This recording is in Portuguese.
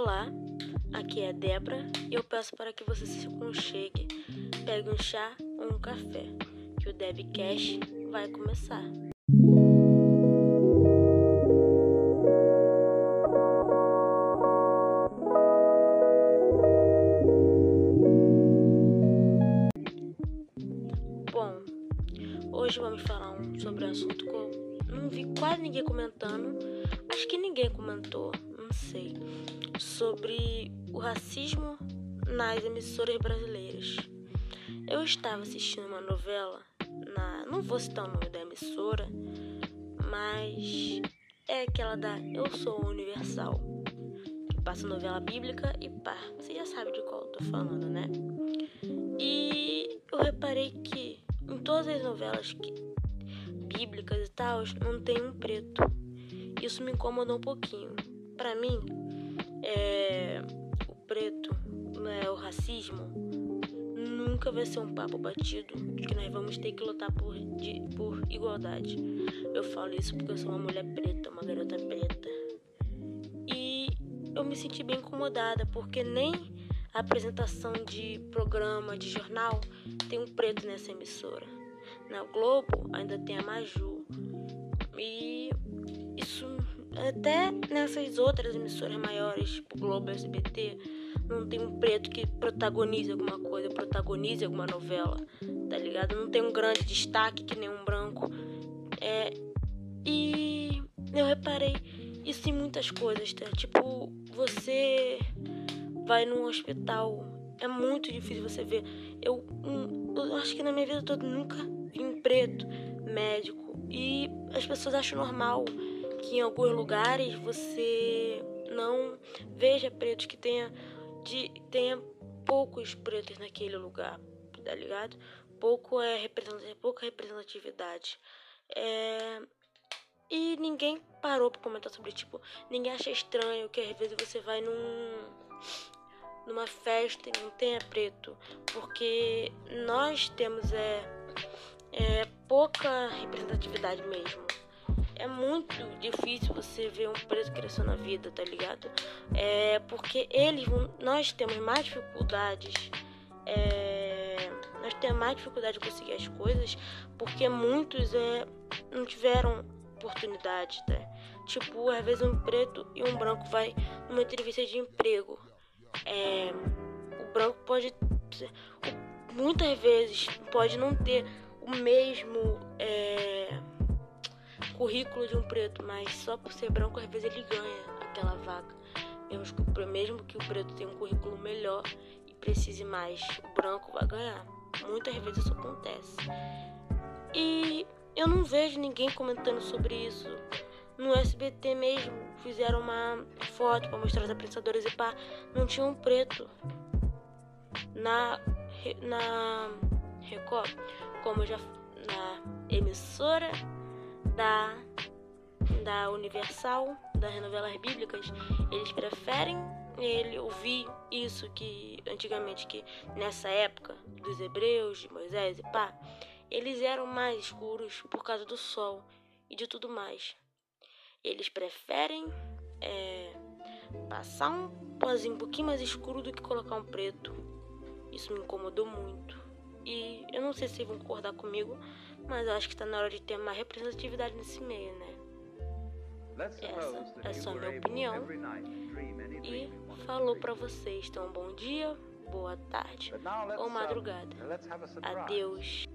Olá, aqui é Débora e eu peço para que você se aconchegue, pegue um chá ou um café, que o Debcast vai começar. Bom, hoje vamos falar um, sobre um assunto que eu não vi quase ninguém comentando, acho que ninguém comentou, sei sobre o racismo nas emissoras brasileiras. Eu estava assistindo uma novela, na, não vou citar o nome da emissora, mas é aquela da Eu Sou Universal, passa novela bíblica e pá, você já sabe de qual eu tô falando, né? E eu reparei que em todas as novelas que, bíblicas e tal, não tem um preto. Isso me incomodou um pouquinho. Para mim, é, o preto, né, o racismo, nunca vai ser um papo batido que nós vamos ter que lutar por, de, por igualdade. Eu falo isso porque eu sou uma mulher preta, uma garota preta. E eu me senti bem incomodada porque nem a apresentação de programa, de jornal, tem um preto nessa emissora. Na Globo ainda tem a Maju. E isso até nessas outras emissoras maiores, tipo Globo, SBT, não tem um preto que protagonize alguma coisa, protagonize alguma novela, tá ligado? Não tem um grande destaque que nem um branco. É, e eu reparei isso em muitas coisas, tá? Tipo, você vai num hospital, é muito difícil você ver. Eu, eu acho que na minha vida toda nunca vi um preto médico. E as pessoas acham normal que em alguns lugares você não veja pretos, que tenha, de, tenha poucos pretos naquele lugar, tá ligado? Pouco é pouca representatividade. É... E ninguém parou pra comentar sobre, tipo, ninguém acha estranho que às vezes você vai num numa festa e não tenha preto, porque nós temos é, é pouca representatividade mesmo é muito difícil você ver um preto crescer na vida, tá ligado? É porque eles, nós temos mais dificuldades, é, nós temos mais dificuldade de conseguir as coisas, porque muitos é, não tiveram oportunidade, tá? Tipo, às vezes um preto e um branco vai numa entrevista de emprego. É, o branco pode, muitas vezes, pode não ter o mesmo é, currículo de um preto, mas só por ser branco, às vezes ele ganha aquela vaga. Mesmo que, mesmo que o preto tenha um currículo melhor e precise mais, o branco vai ganhar. Muitas vezes isso acontece. E eu não vejo ninguém comentando sobre isso. No SBT mesmo, fizeram uma foto para mostrar as apresentadoras e pá, não tinha um preto. Na, na Record, como já na emissora da, da Universal, das novelas bíblicas, eles preferem ele ouvir isso que antigamente, que nessa época dos hebreus, de Moisés e pá, eles eram mais escuros por causa do sol e de tudo mais. Eles preferem é, passar um pozinho um pouquinho mais escuro do que colocar um preto. Isso me incomodou muito. E eu não sei se vão concordar comigo, mas eu acho que está na hora de ter mais representatividade nesse meio, né? Essa é só minha opinião. E falou para vocês. Então, bom dia, boa tarde ou madrugada. Adeus.